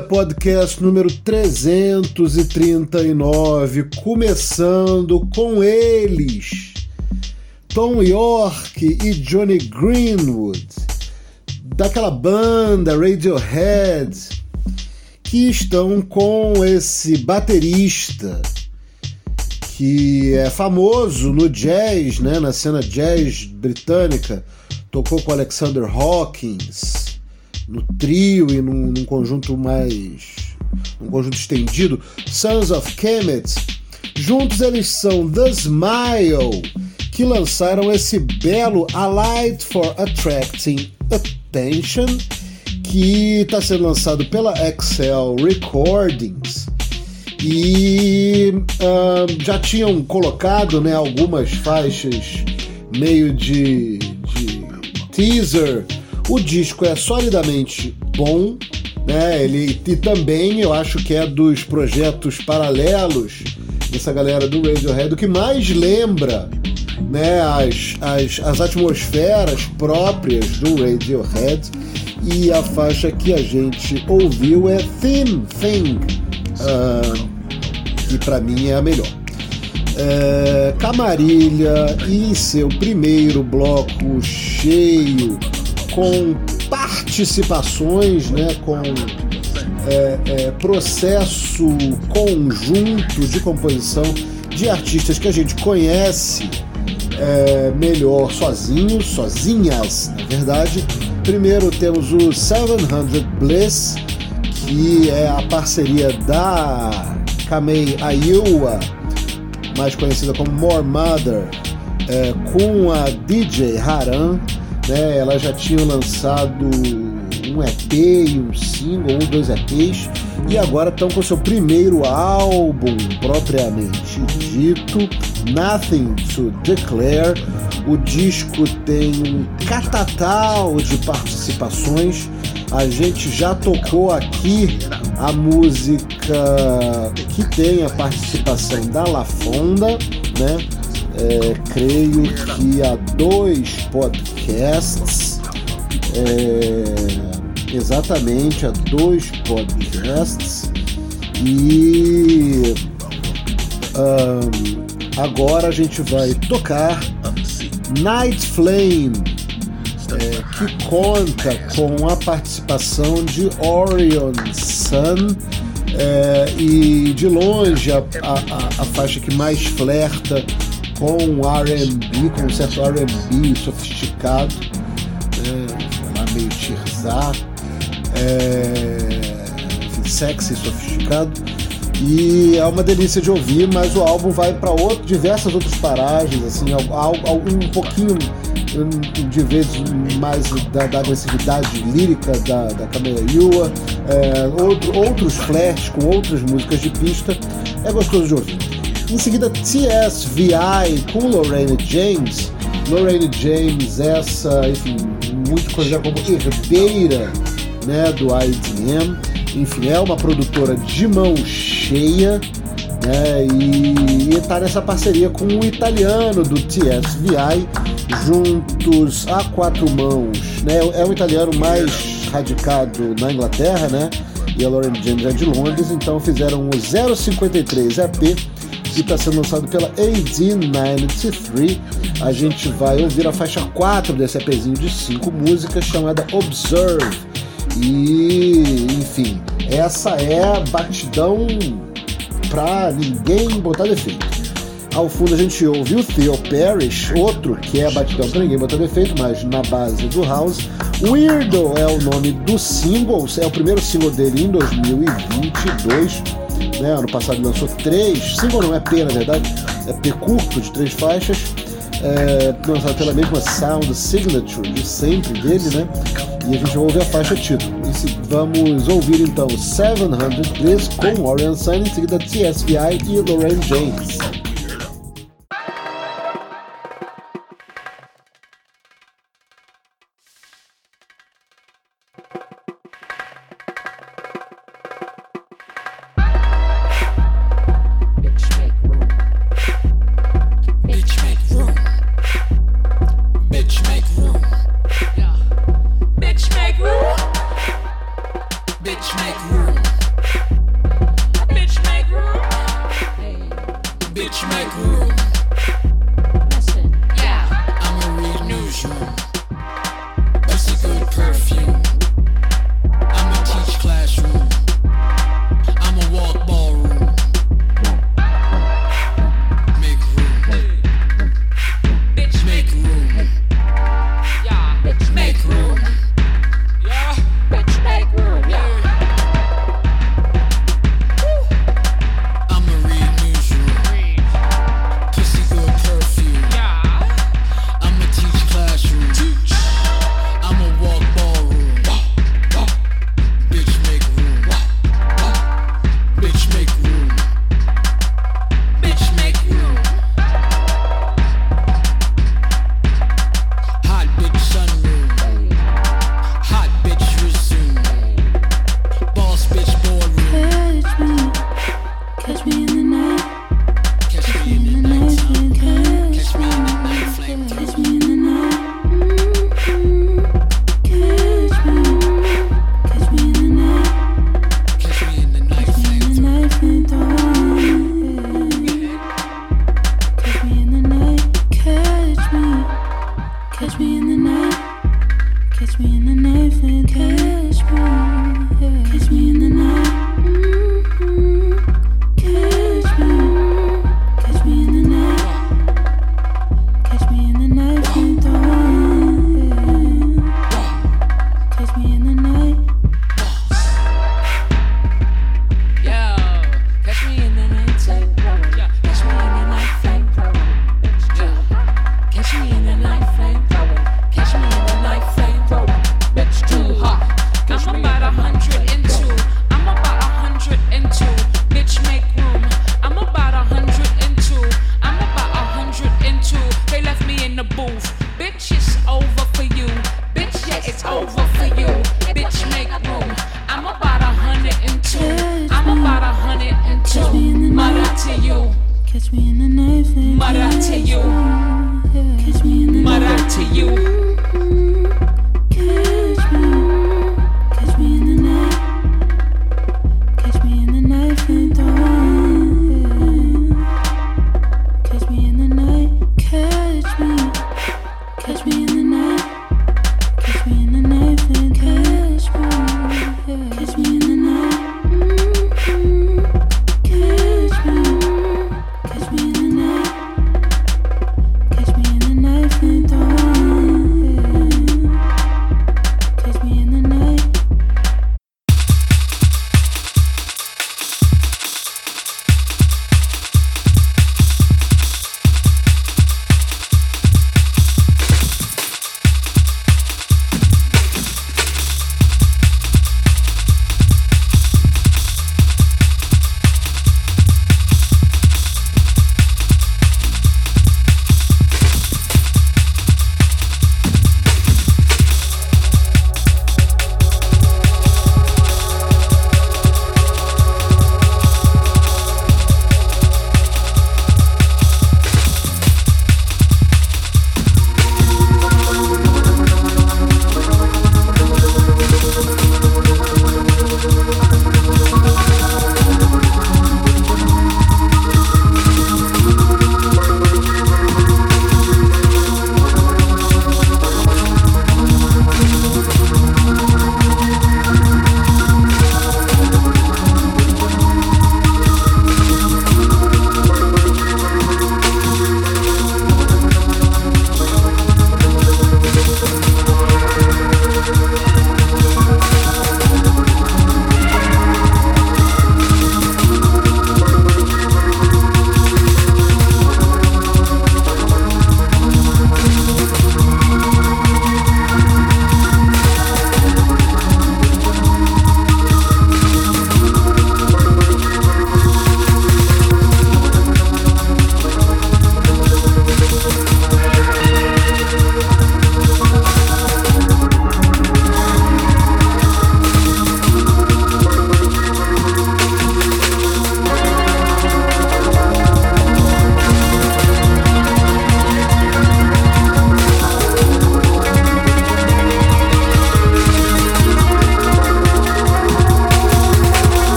Podcast número 339, começando com eles, Tom York e Johnny Greenwood, daquela banda Radiohead, que estão com esse baterista que é famoso no jazz, né, na cena jazz britânica, tocou com Alexander Hawkins no trio e num, num conjunto mais. um conjunto estendido, Sons of Kemet. Juntos eles são The Smile, que lançaram esse belo A Light for Attracting Attention, que está sendo lançado pela Excel Recordings. E uh, já tinham colocado né, algumas faixas meio de, de teaser o disco é solidamente bom, né? Ele e também eu acho que é dos projetos paralelos dessa galera do Radiohead o que mais lembra, né, as, as, as atmosferas próprias do Radiohead. E a faixa que a gente ouviu é Thin Thing, uh, que para mim é a melhor. É, Camarilha em seu primeiro bloco cheio com participações, né, com é, é, processo conjunto de composição de artistas que a gente conhece é, melhor sozinhos, sozinhas, na verdade. Primeiro temos o 700 Bliss, que é a parceria da Kamei Aiwa, mais conhecida como More Mother, é, com a DJ Haran né? Elas já tinham lançado um EP e um single, ou dois EPs, e agora estão com seu primeiro álbum propriamente dito, Nothing to Declare. O disco tem um catatal de participações. A gente já tocou aqui a música que tem a participação da La Fonda, né? É, creio que há dois podcasts, é, exatamente há dois podcasts, e um, agora a gente vai tocar Night Flame, é, que conta com a participação de Orion Sun. É, e de longe a, a, a, faixa que mais flerta com R&B, com um certo R&B sofisticado, né, meio tirzar, é, enfim, sexy, sofisticado. E é uma delícia de ouvir, mas o álbum vai para diversas outras paragens, assim, um pouquinho de vezes mais da, da agressividade lírica da, da Camila Yua, é, outro, outros flashes com outras músicas de pista. É gostoso de ouvir. Em seguida, TSVI com Lorraine James. Lorraine James, essa, enfim, muito conhecida como herdeira né, do IDM. Enfim, é uma produtora de mão cheia né, e está nessa parceria com o italiano do TSVI, juntos a quatro mãos. Né, é um italiano mais radicado na Inglaterra, né? E a Lorraine James é de Londres, então fizeram o 053 EP que está sendo lançado pela AD93. A gente vai ouvir a faixa 4 desse EPzinho de 5 músicas chamada Observe. E, enfim, essa é a batidão pra ninguém botar defeito. Ao fundo a gente ouve o Theo Parrish, outro que é batidão pra ninguém botar defeito, mas na base do house. Weirdo é o nome do single, é o primeiro single dele em 2022 né? Ano passado lançou três, single não é P na verdade, é P curto de três faixas, é, lançado pela mesma Sound Signature de sempre dele, né? E a gente ouvir a faixa título. E vamos ouvir então 700 Bliss com Orion Sun, em seguida TSVI e Lorraine James.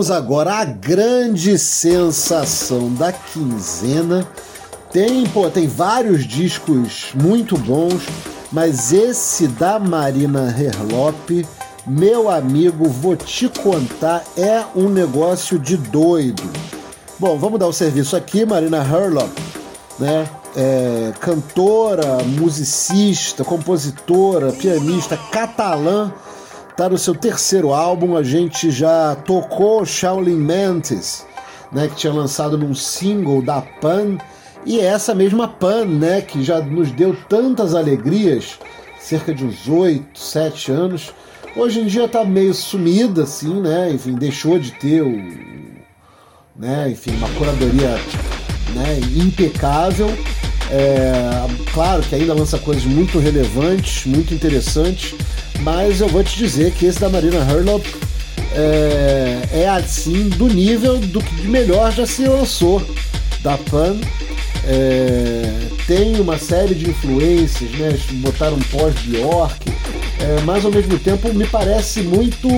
Vamos agora à grande sensação da quinzena. Tem, pô, tem vários discos muito bons, mas esse da Marina Herlop, meu amigo, vou te contar, é um negócio de doido. Bom, vamos dar o serviço aqui, Marina Herlop, né? É, cantora, musicista, compositora, pianista catalã, tá no seu terceiro álbum. A gente já tocou Shaolin Mantis, né, que tinha lançado num single da Pan e é essa mesma Pan, né, que já nos deu tantas alegrias, cerca de uns 8, 7 anos, hoje em dia está meio sumida, assim, né, enfim, deixou de ter o, né, enfim, uma curadoria né, impecável. É, claro que ainda lança coisas muito relevantes, muito interessantes, mas eu vou te dizer que esse da Marina Herlop é, é assim do nível do que de melhor já se lançou da Pan é, tem uma série de influências, né? Botaram pós-Bjork, é, mas ao mesmo tempo me parece muito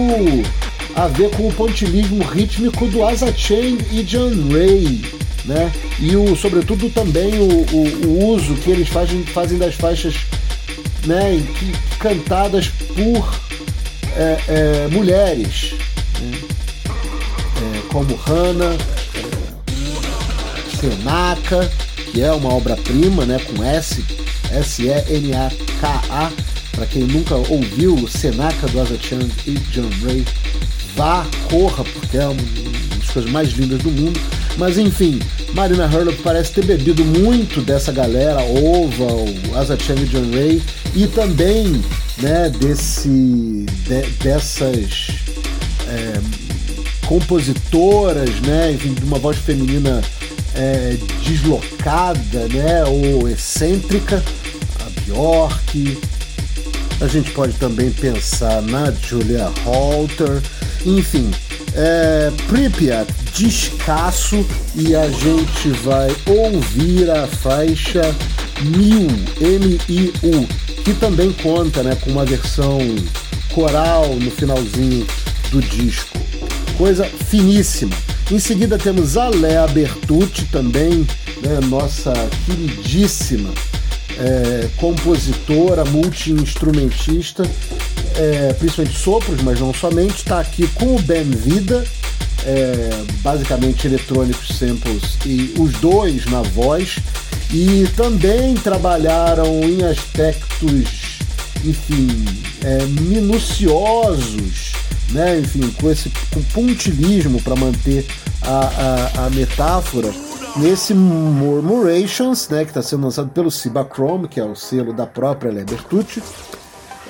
a ver com o pontilismo rítmico do Asa Chain e John Ray, né? E o, sobretudo também o, o, o uso que eles fazem, fazem das faixas né, que, cantadas por é, é, mulheres, né? É, como Hannah, Senaka, que é uma obra-prima, né, com S, S-E-N-A-K-A. Para quem nunca ouviu Senaka do Asa e John Ray, vá, corra, porque é uma das coisas mais lindas do mundo. Mas enfim, Marina Hurlop parece ter bebido muito dessa galera, Ova, o Asa e John Ray, e também né, desse, de, dessas é, compositoras, né, enfim, de uma voz feminina é, deslocada, né, ou excêntrica, a Bjork. A gente pode também pensar na Julia Holter, enfim, é, Pripyat descasso e a gente vai ouvir a faixa Miu, M-I-U, que também conta né, com uma versão coral no finalzinho do disco. Coisa finíssima. Em seguida temos a Lea Bertucci também, né, nossa queridíssima é, compositora, multi-instrumentista, é, principalmente sopros, mas não somente, está aqui com o Ben Vida, é, basicamente eletrônicos samples e os dois na voz, e também trabalharam em aspectos, enfim, é, minuciosos né? Enfim, com esse com pontilismo para manter a, a, a, metáfora. Nesse Murmurations, né, que está sendo lançado pelo Cibachrome, que é o selo da própria Lebertucci.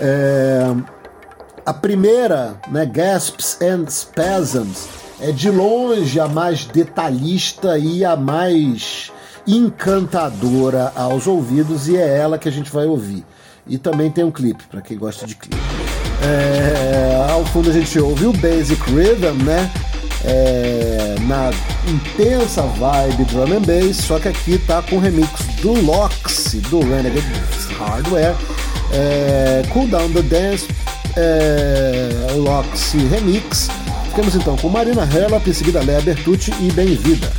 É, a primeira, né, Gasps and Spasms, é de longe a mais detalhista e a mais encantadora aos ouvidos, e é ela que a gente vai ouvir. E também tem um clipe, para quem gosta de clipe. É, ao fundo a gente ouve o Basic Rhythm, né? É, na intensa vibe drum and bass, só que aqui tá com remix do Loxy, do Renegade Hardware, é, Cool Down the Dance, é, Loxy Remix. Ficamos então com Marina Hella, em seguida Lea Bertucci e Bem-Vida.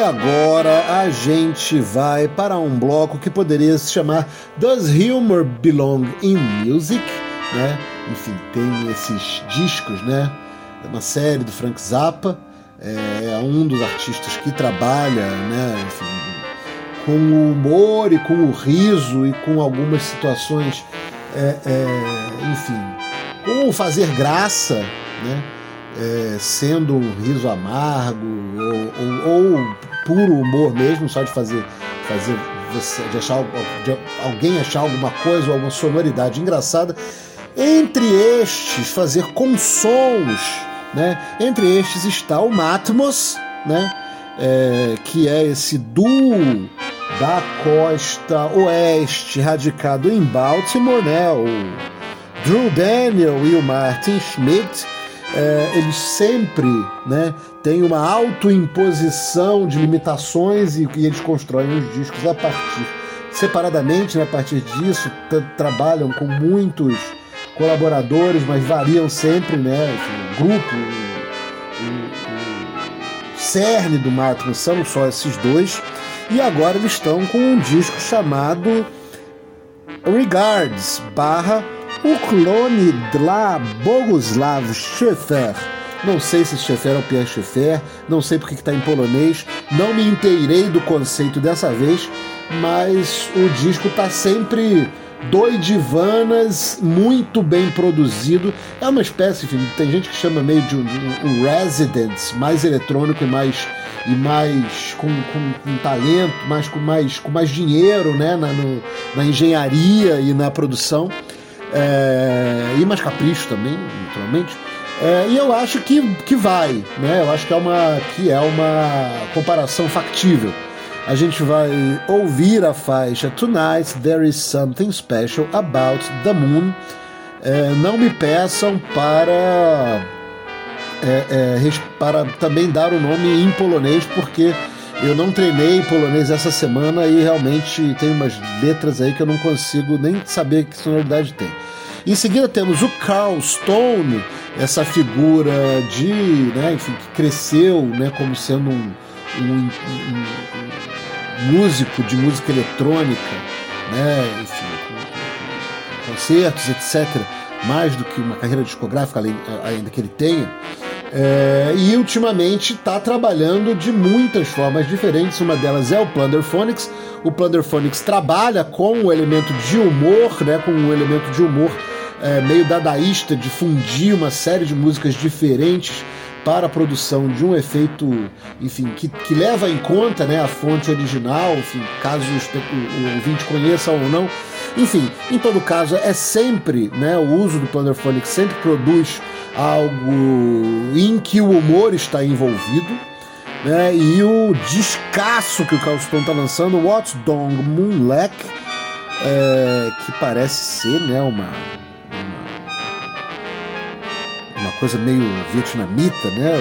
E agora a gente vai para um bloco que poderia se chamar Does Humor Belong in Music? Né? Enfim, tem esses discos, né? Uma série do Frank Zappa, é um dos artistas que trabalha, né? Enfim, com o humor e com o riso e com algumas situações, é, é, enfim, com fazer graça, né? É, sendo um riso amargo ou, ou, ou, puro humor mesmo, só de fazer, fazer você, de, achar, de alguém achar alguma coisa ou alguma sonoridade engraçada. Entre estes, fazer com sons, né? Entre estes está o Matmos, né? É, que é esse duo da costa oeste, radicado em Baltimore, né? O Drew Daniel e o Martin Schmidt, é, eles sempre né, têm uma autoimposição de limitações e, e, eles constroem os discos a partir, separadamente, né, a partir disso, trabalham com muitos colaboradores, mas variam sempre, né? o grupo, o, o, o cerne do Matron são só esses dois. E agora eles estão com um disco chamado Regards barra o clone dla Boguslav Schaeffer. Não sei se Schaeffer é o Pierre Schaeffer, não sei porque está em polonês, não me inteirei do conceito dessa vez, mas o disco está sempre doidivanas, muito bem produzido. É uma espécie, enfim, tem gente que chama meio de um, um Residence, mais eletrônico e mais e mais com, com, com, talento, mais com mais com mais dinheiro, né, na, no, na engenharia e na produção é, e mais capricho também, naturalmente. É, e eu acho que, que vai, né? Eu acho que é uma que é uma comparação factível. A gente vai ouvir a faixa Tonight There Is Something Special About the Moon. É, não me peçam para é, é, para também dar o nome em polonês, porque eu não treinei polonês essa semana e realmente tem umas letras aí que eu não consigo nem saber que sonoridade tem. Em seguida temos o Carl Stone, essa figura de, né, enfim, que cresceu, né, como sendo um, um, um, um músico de música eletrônica, né, enfim, concertos, etc. Mais do que uma carreira discográfica ainda que ele tenha. É, e ultimamente está trabalhando de muitas formas diferentes. Uma delas é o Plunderphonics. O Plunderphonics trabalha com o elemento de humor, né, com um elemento de humor é, meio dadaísta, de fundir uma série de músicas diferentes para a produção de um efeito, enfim, que, que leva em conta né, a fonte original, enfim, caso o, o, ouvinte conheça ou não. Enfim, em todo caso, é sempre, né, o uso do Plunderphonics sempre produz algo em que o humor está envolvido, né? E o descasso que o Carl Stone está lançando, What's Dong Moonlack, é, que parece ser, né, uma coisa meio vietnamita, né?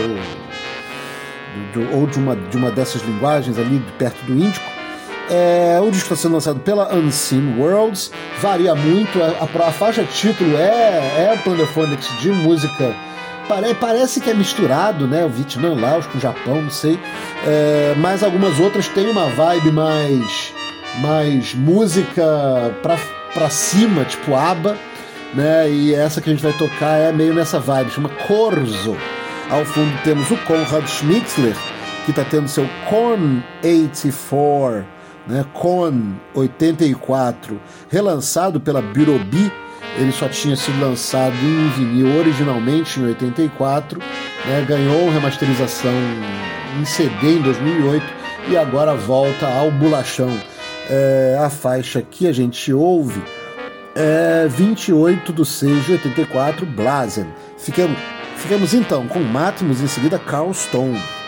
Ou, ou de, uma, de uma dessas linguagens ali perto do Índico. É, o disco está sendo lançado pela Unseen Worlds, varia muito, a, a, a faixa título é, é Plunderphonics de música. Pare, parece que é misturado, né? O Vietnã, Laos com o Japão, não sei. É, mas algumas outras têm uma vibe mais, mais música pra, pra cima, tipo ABBA, né? E essa que a gente vai tocar é meio nessa vibe, chama Corzo. Ao fundo temos o Konrad Schmitzler, que está tendo seu Con 84 né, Con 84, relançado pela Birobi, ele só tinha sido lançado em vinil originalmente em 84, né, ganhou remasterização em CD em 2008 e agora volta ao bulachão. É, a faixa que a gente ouve é 28 do 6 de 84, Blazen. Ficamos, ficamos então com Mátimos, em seguida Carl Stone.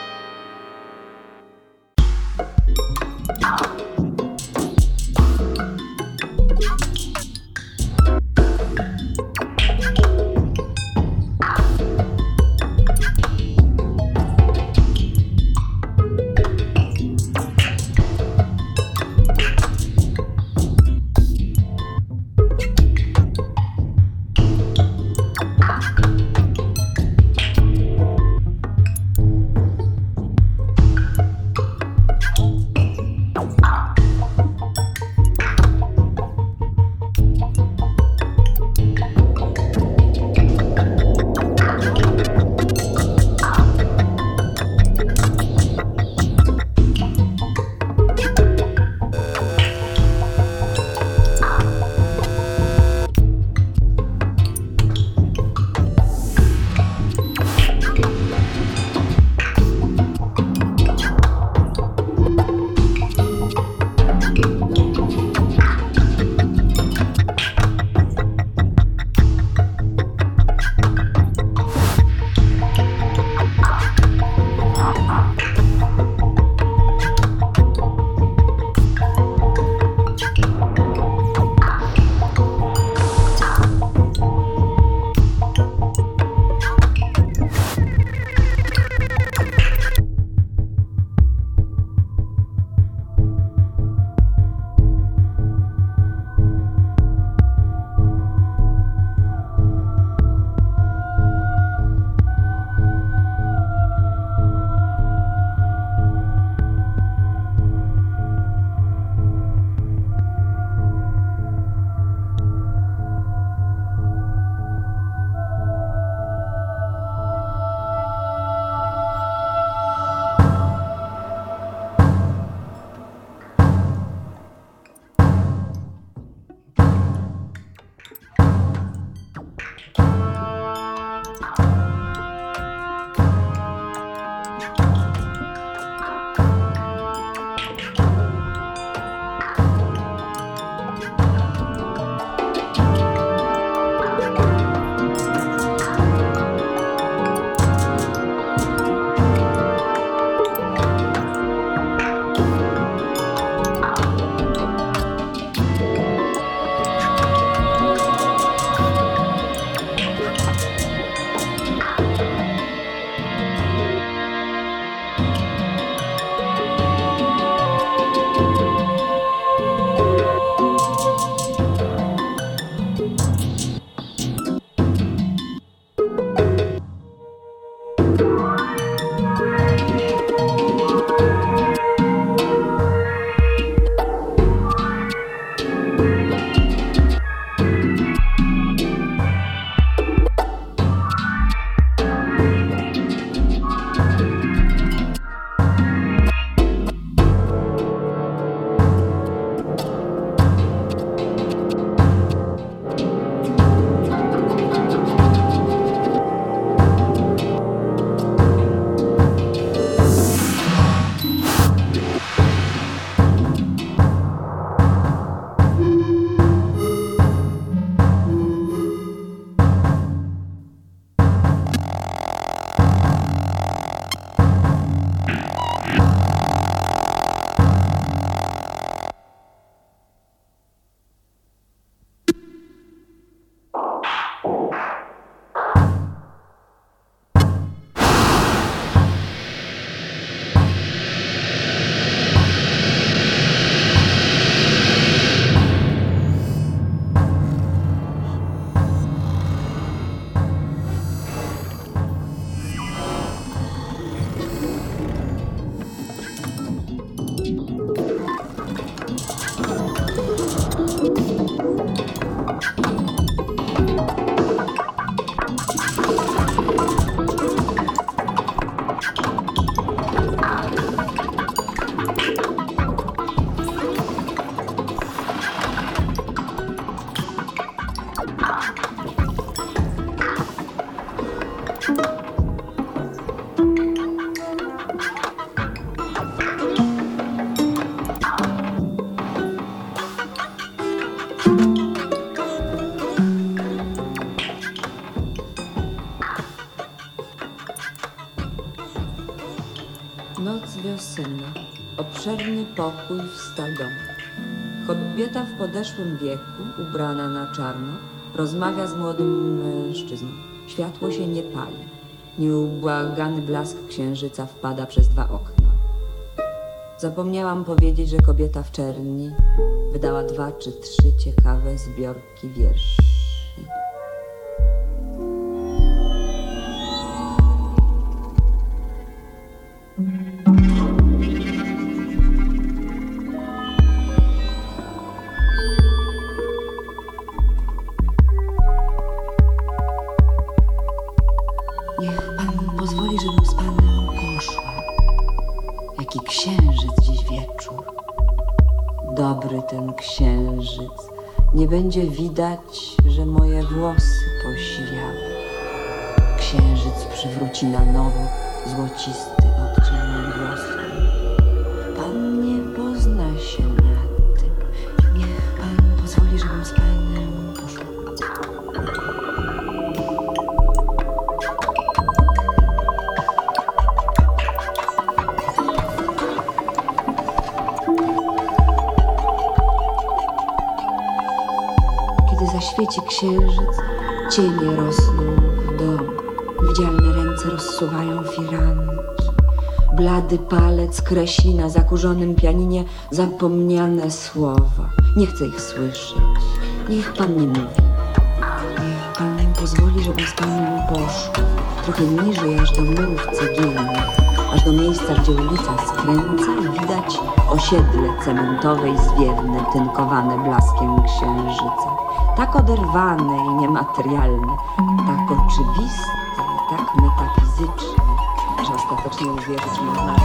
Pokój w stal Kobieta w podeszłym wieku, ubrana na czarno, rozmawia z młodym mężczyzną. Światło się nie pali. Nieubłagany blask księżyca wpada przez dwa okna. Zapomniałam powiedzieć, że kobieta w czerni wydała dwa czy trzy ciekawe zbiorki wierszy. Niech Zaświeci księżyc, cienie rosną w domu. Widzialne ręce rozsuwają firanki. Blady palec kreśli na zakurzonym pianinie zapomniane słowa. Nie chcę ich słyszeć. Niech pan nie mówi. Niech pan pozwoli, żebym z panem poszła. Trochę niżej, aż do murów cegielnych, aż do miejsca, gdzie ulica skręca i widać osiedle cementowe i zwiewne, tynkowane blaskiem księżyca. Tak oderwane i niematerialne, tak oczywiste i tak metafizyczne, że ostatecznie uwierzyć można,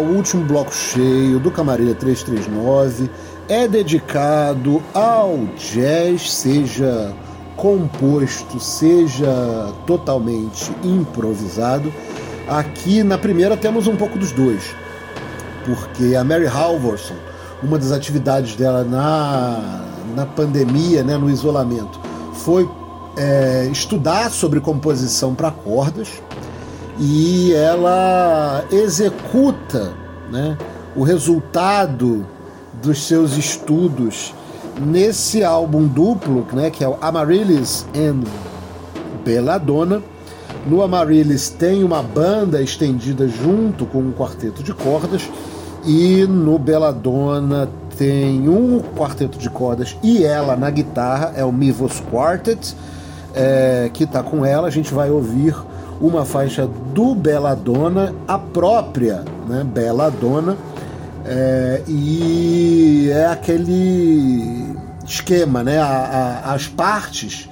o último bloco cheio do Camarilha 339 é dedicado ao jazz, seja composto, seja totalmente improvisado. Aqui na primeira temos um pouco dos dois, porque a Mary Halvorson, uma das atividades dela na, na pandemia, né, no isolamento, foi é, estudar sobre composição para cordas e ela executa né, o resultado dos seus estudos nesse álbum duplo, né, que é o Amaryllis and Belladonna. No Amaryllis tem uma banda estendida junto com um quarteto de cordas e no Belladonna tem um quarteto de cordas e ela na guitarra, é o Mivos Quartet, é, que está com ela. A gente vai ouvir uma faixa do Belladonna, a própria né, Belladonna, é, e é aquele esquema, né? A, a, as partes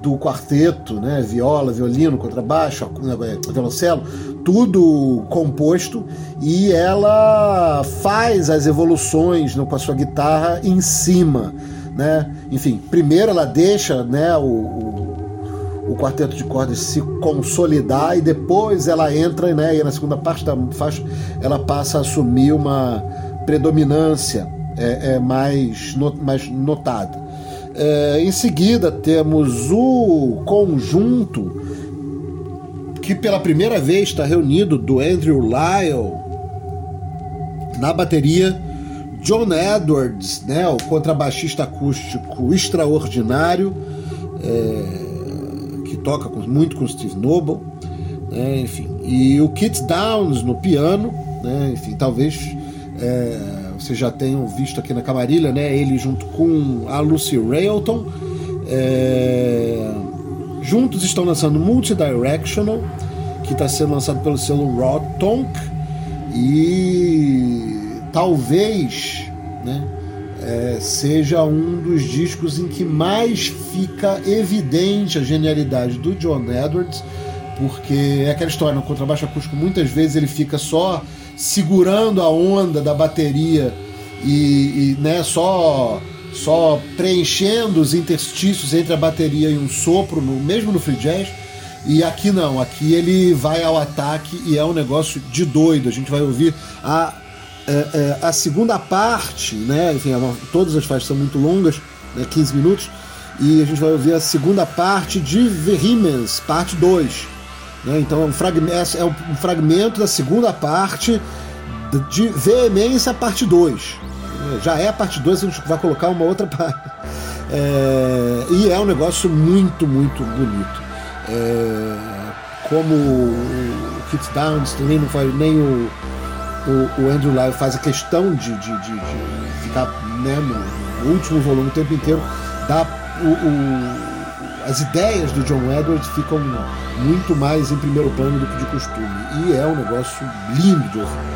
do quarteto, né? Viola, violino, contrabaixo, é, violoncelo, tudo composto e ela faz as evoluções né, com a sua guitarra em cima, né? Enfim, primeiro ela deixa, né? O, o, o quarteto de cordas se consolidar e depois ela entra, né? E na segunda parte da faixa ela passa a assumir uma predominância é, é mais, mais notada. É, em seguida temos o conjunto que pela primeira vez está reunido do Andrew Lyle na bateria, John Edwards, né, o contrabaixista acústico extraordinário, é, toca com, muito com Steve Noble, né, enfim, e o Kit Downs no piano, né, enfim, talvez é, vocês já tenham visto aqui na Camarilha, né, ele junto com a Lucy Railton. É, juntos estão lançando Multidirectional, que está sendo lançado pelo selo Raw Tonk e talvez né, é, seja um dos discos em que mais fica evidente a genialidade do John Edwards, porque é aquela história, no contrabaixo acústico muitas vezes ele fica só segurando a onda da bateria e, e né, só só preenchendo os interstícios entre a bateria e um sopro, no, mesmo no free jazz. E aqui não, aqui ele vai ao ataque e é um negócio de doido. A gente vai ouvir a, é, é, a segunda parte, né? Enfim, todas as faixas são muito longas, né, 15 minutos, e a gente vai ouvir a segunda parte de Vehemence, parte 2. Né? Então é um, fragmento, é um fragmento da segunda parte de Veemência, parte 2. Já é a parte 2, a gente vai colocar uma outra parte. É, e é um negócio muito, muito bonito. É, como o Kit Downs também não faz, nem o, o, o Andrew Lyle faz a questão de, de, de, de ficar né, no, último volume o tempo inteiro, dá o, o, as ideias do John Edwards ficam muito mais em primeiro plano do que de costume. E é um negócio lindo de ouvir.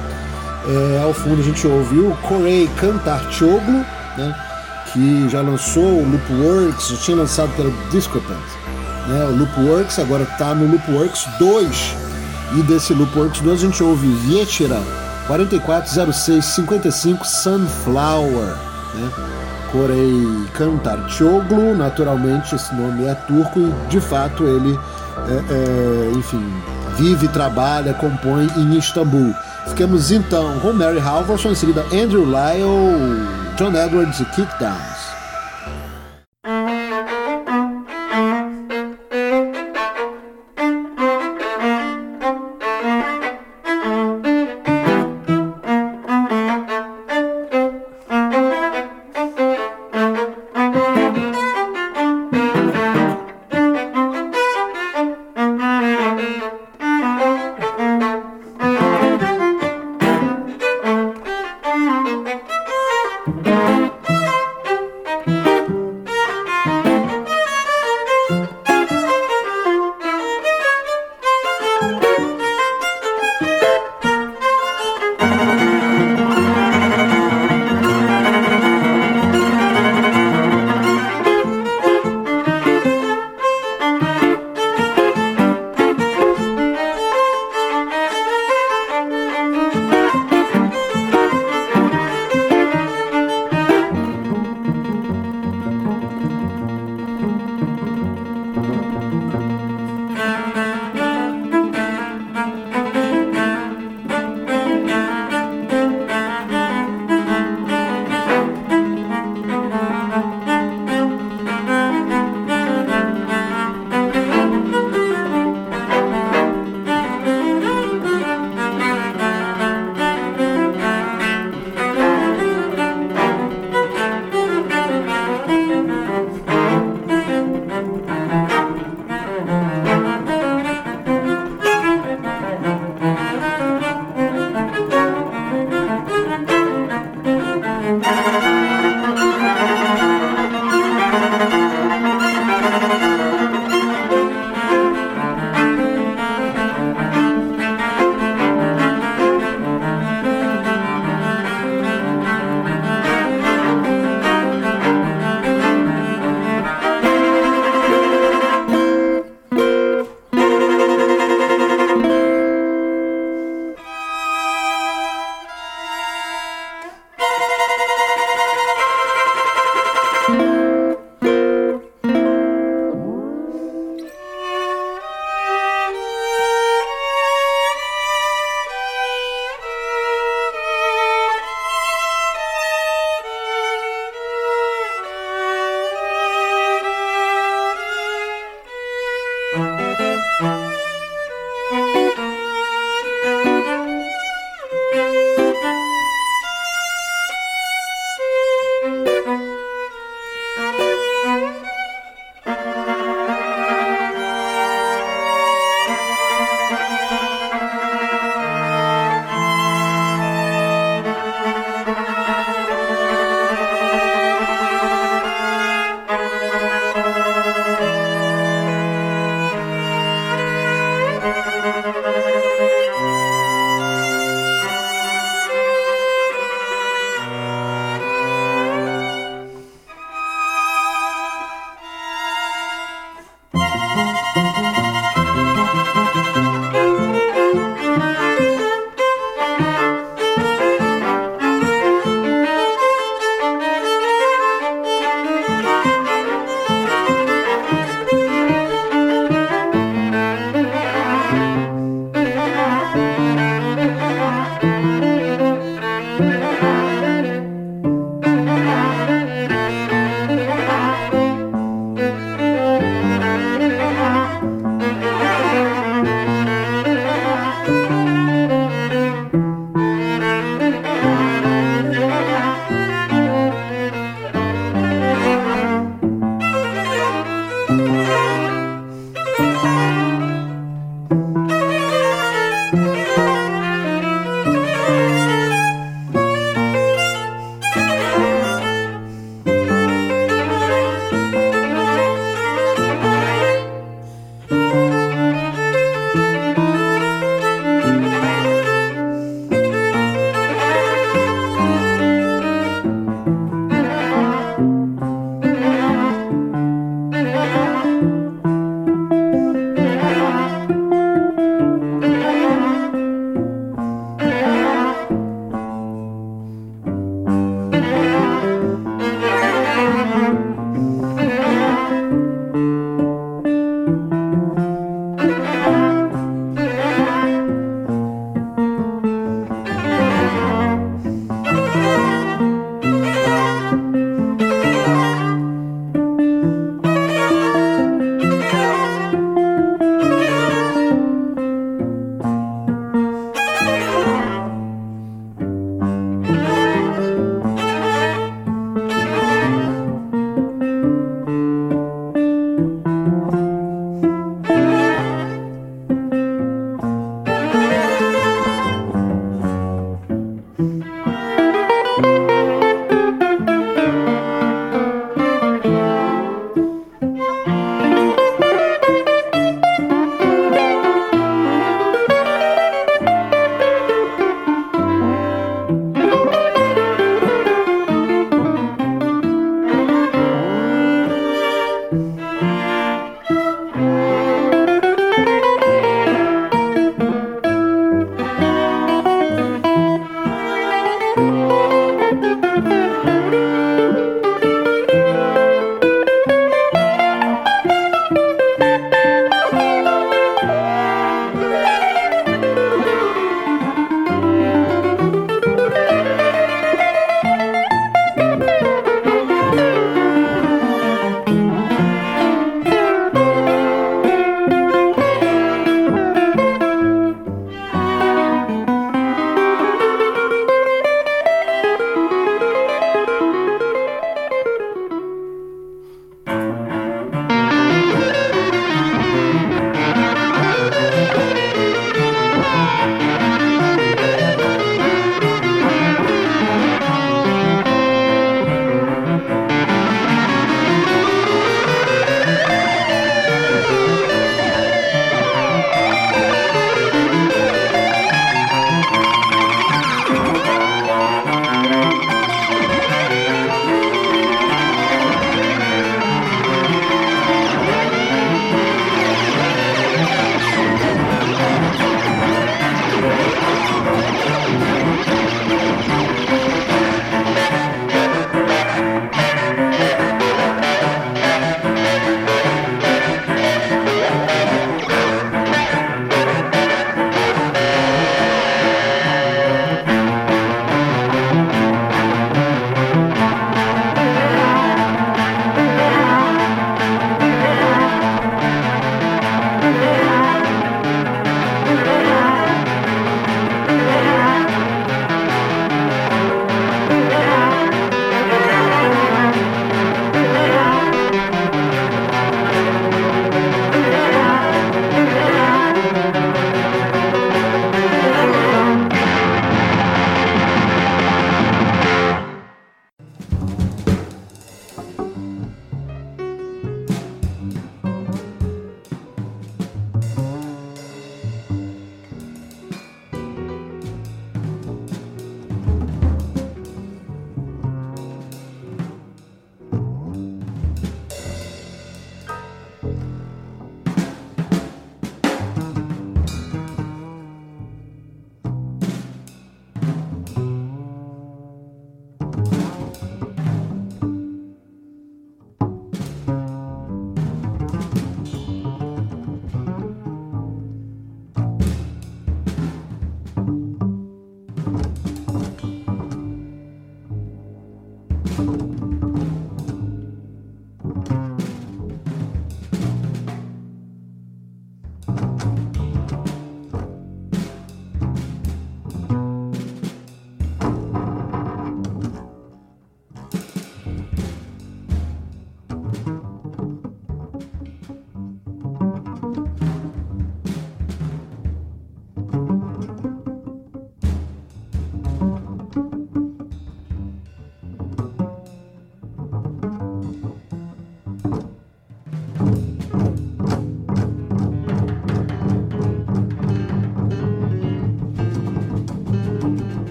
É, ao fundo a gente ouviu Corey Cantarcioglu, né, que já lançou o Loopworks, já tinha lançado pelo Discrepant. Né, o Loopworks agora está no Loopworks 2. E desse Loopworks 2 a gente ouve Vietira 440655 Sunflower. Né, Corey Cantarcioglu, naturalmente esse nome é turco e de fato ele, é, é, enfim, vive, trabalha, compõe em Istambul. Ficamos então com Mary Halvorson, em seguida Andrew Lyle, John Edwards e Kickdowns.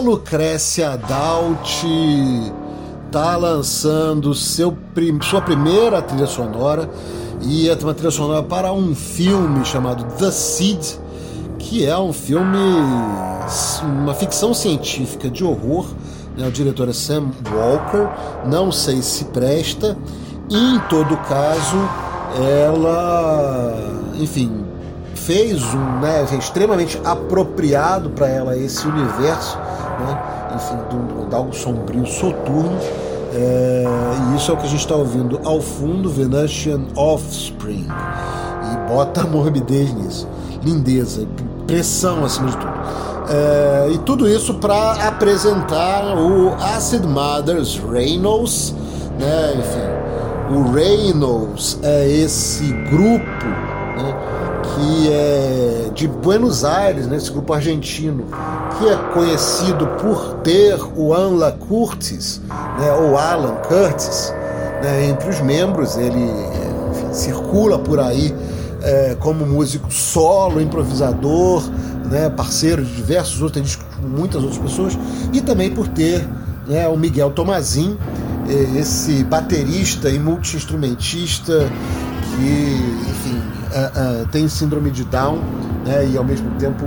Lucrécia Dalt tá lançando seu, sua primeira trilha sonora e é uma trilha sonora para um filme chamado The Seed, que é um filme, uma ficção científica de horror. Né? O diretor é Sam Walker, não sei se presta. E, em todo caso, ela, enfim, fez um, né, extremamente apropriado para ela esse universo, né, enfim, de, de algo sombrio, soturno. É, e isso é o que a gente está ouvindo ao fundo, Venusian Offspring. E bota morbidez nisso, lindeza, pressão acima de tudo. É, e tudo isso para apresentar o Acid Mothers Reynolds, né, enfim, o Reynolds é esse grupo né, que é de Buenos Aires, né, esse grupo argentino, que é conhecido por ter o Alan Curtis, né, ou Alan Curtis, né, entre os membros. Ele enfim, circula por aí é, como músico solo, improvisador, né, parceiro de diversos outros, tem discos com muitas outras pessoas, e também por ter né, o Miguel Tomazin, é, esse baterista e multi-instrumentista que, enfim, uh, tem síndrome de Down né, e ao mesmo tempo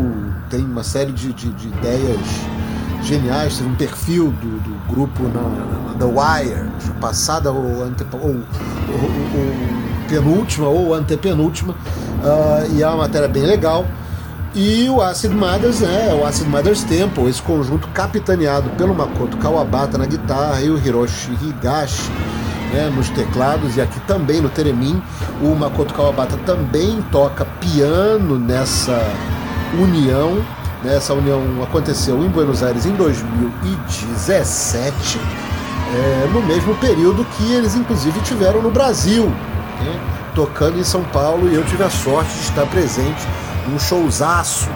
tem uma série de, de, de ideias geniais. Teve um perfil do, do grupo na, na, The Wire, passada ou, antepa, ou, ou, ou, penúltima ou antepenúltima, uh, e é uma matéria bem legal. E o Acid Mothers, né, o Acid Mothers Temple, esse conjunto capitaneado pelo Makoto Kawabata na guitarra e o Hiroshi Higashi né, nos teclados e aqui também no Teremin. O Makoto Kawabata também toca piano nessa união. Né, essa união aconteceu em Buenos Aires em 2017, é, no mesmo período que eles inclusive tiveram no Brasil, né, tocando em São Paulo e eu tive a sorte de estar presente num showzaço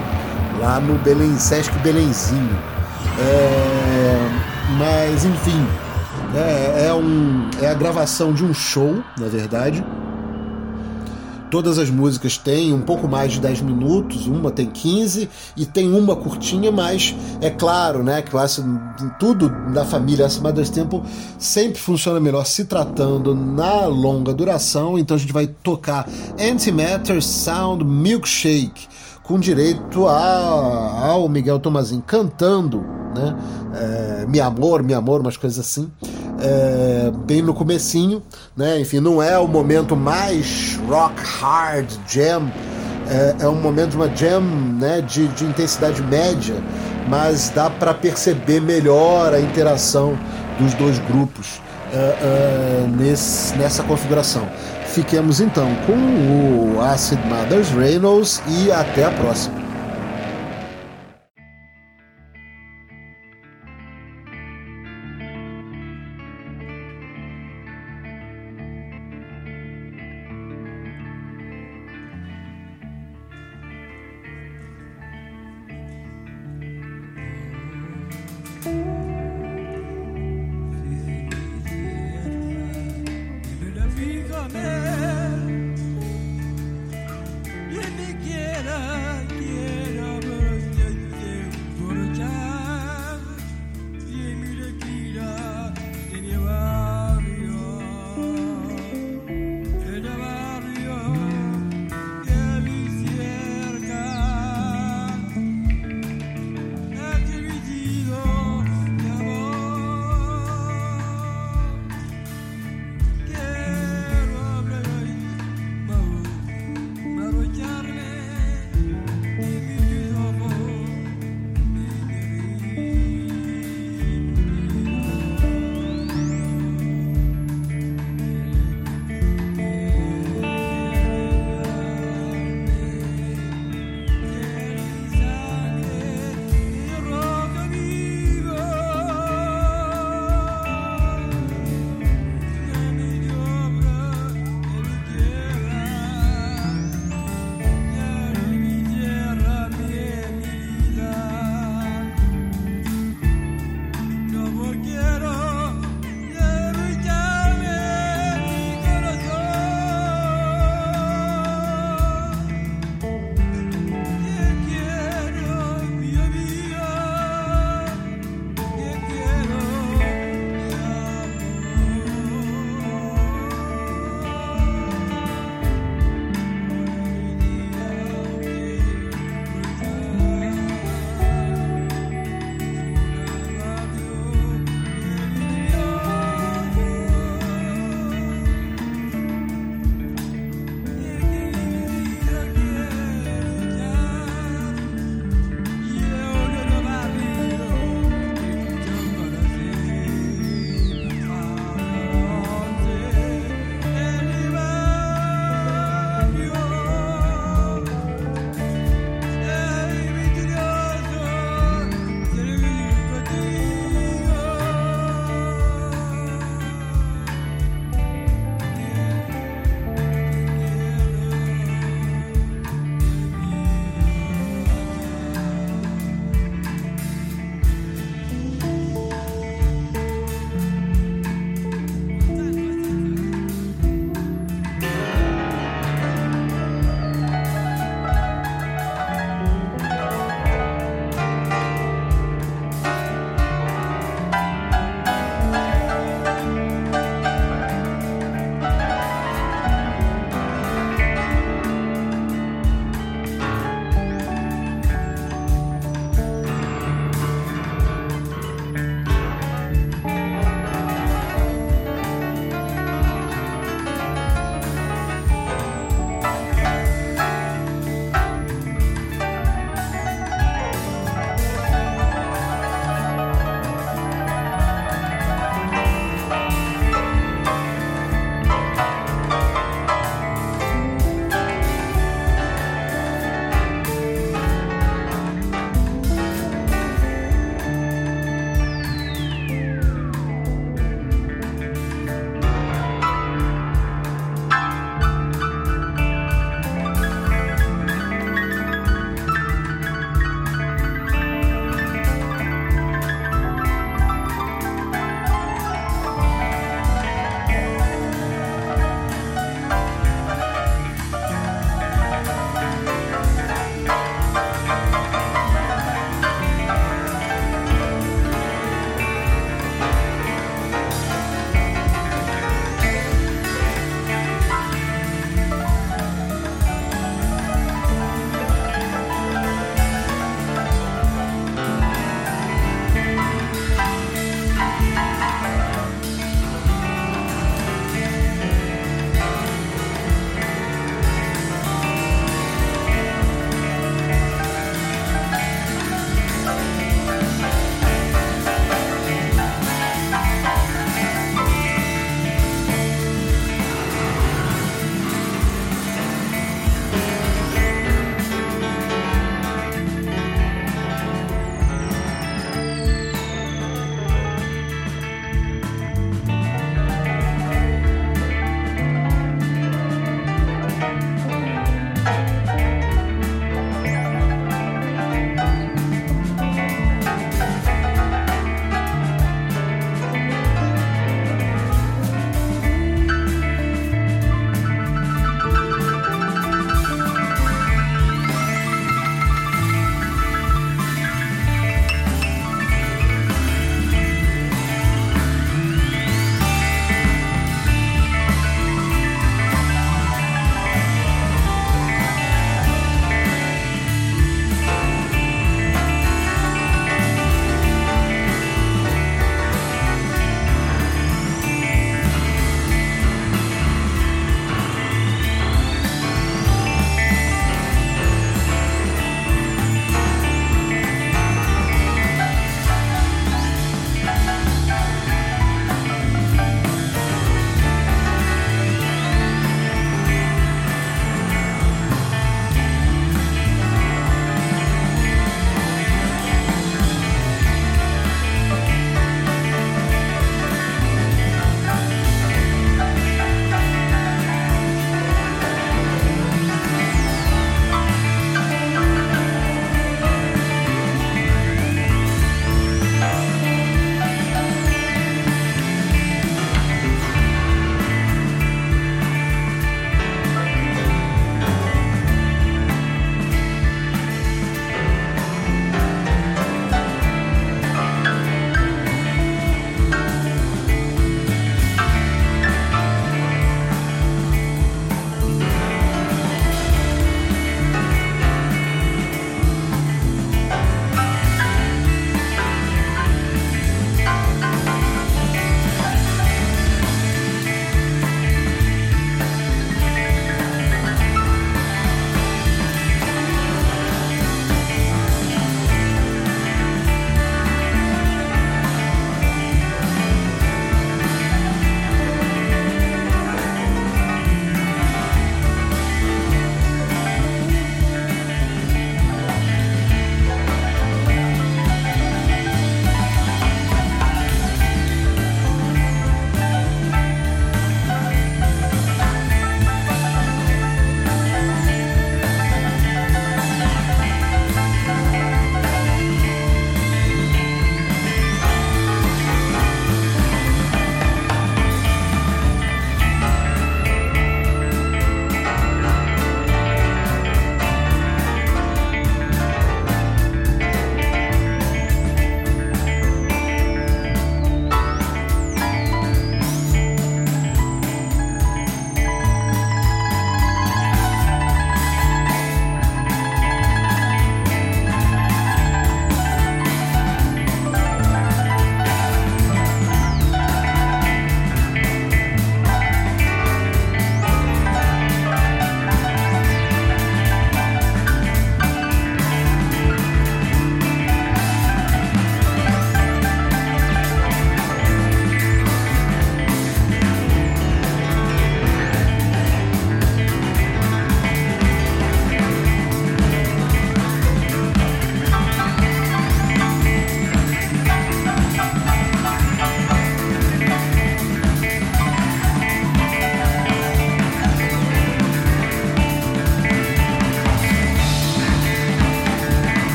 lá no Belém, Sesc Belenzinho. É, Mas enfim, é, é, um, é a gravação de um show, na verdade. Todas as músicas têm um pouco mais de 10 minutos, uma tem 15 e tem uma curtinha, mas é claro, né, que tudo da família Acid Mother's Temple sempre funciona melhor se tratando na longa duração, então a gente vai tocar Antimatter Sound Milkshake com direito a, ao Miguel Tomazin cantando, né, é, Amor, Mi Amor, umas coisas assim é, bem no comecinho, né? Enfim, não é o momento mais rock hard jam, é, é um momento de uma jam, né? De, de intensidade média, mas dá para perceber melhor a interação dos dois grupos é, é, nesse, nessa configuração. Fiquemos então com o Acid Mothers Reynolds e até a próxima.